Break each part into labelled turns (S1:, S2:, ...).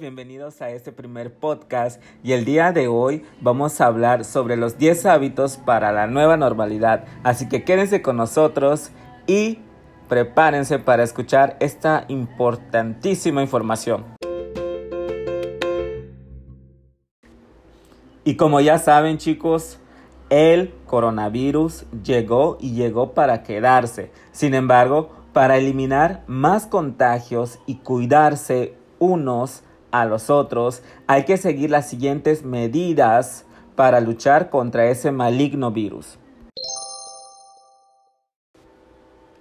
S1: bienvenidos a este primer podcast y el día de hoy vamos a hablar sobre los 10 hábitos para la nueva normalidad. Así que quédense con nosotros y prepárense para escuchar esta importantísima información. Y como ya saben chicos, el coronavirus llegó y llegó para quedarse. Sin embargo, para eliminar más contagios y cuidarse unos a los otros, hay que seguir las siguientes medidas para luchar contra ese maligno virus.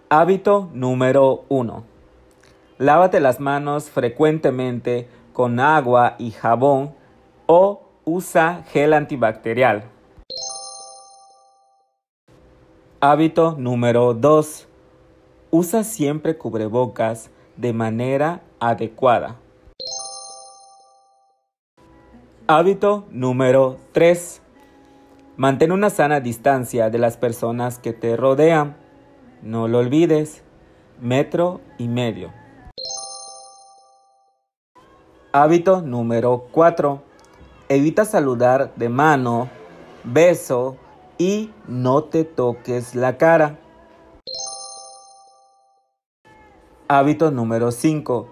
S1: Hábito número 1. Lávate las manos frecuentemente con agua y jabón o usa gel antibacterial. Hábito número 2. Usa siempre cubrebocas de manera adecuada. Hábito número 3. Mantén una sana distancia de las personas que te rodean. No lo olvides. Metro y medio. Hábito número 4. Evita saludar de mano, beso y no te toques la cara. Hábito número 5.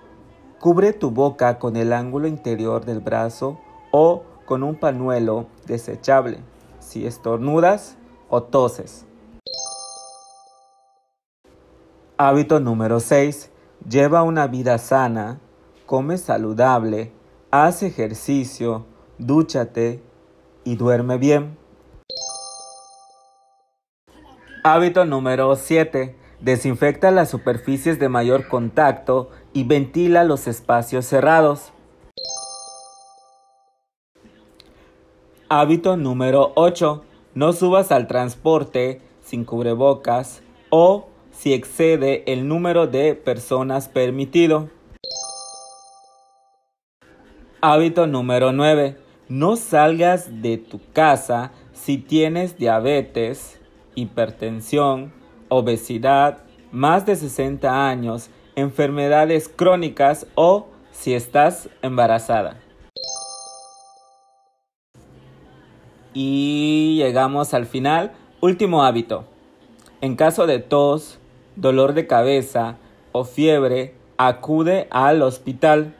S1: Cubre tu boca con el ángulo interior del brazo o con un pañuelo desechable si estornudas o toses. Hábito número 6. Lleva una vida sana, come saludable, haz ejercicio, dúchate y duerme bien. Hábito número 7. Desinfecta las superficies de mayor contacto y ventila los espacios cerrados. Hábito número 8. No subas al transporte sin cubrebocas o si excede el número de personas permitido. Hábito número 9. No salgas de tu casa si tienes diabetes, hipertensión, obesidad, más de 60 años, enfermedades crónicas o si estás embarazada. Y llegamos al final. Último hábito. En caso de tos, dolor de cabeza o fiebre, acude al hospital.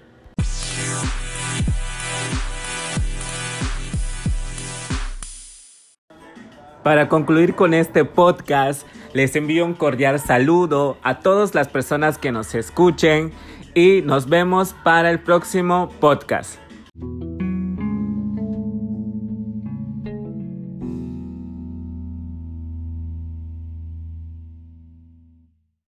S1: Para concluir con este podcast, les envío un cordial saludo a todas las personas que nos escuchen y nos vemos para el próximo podcast.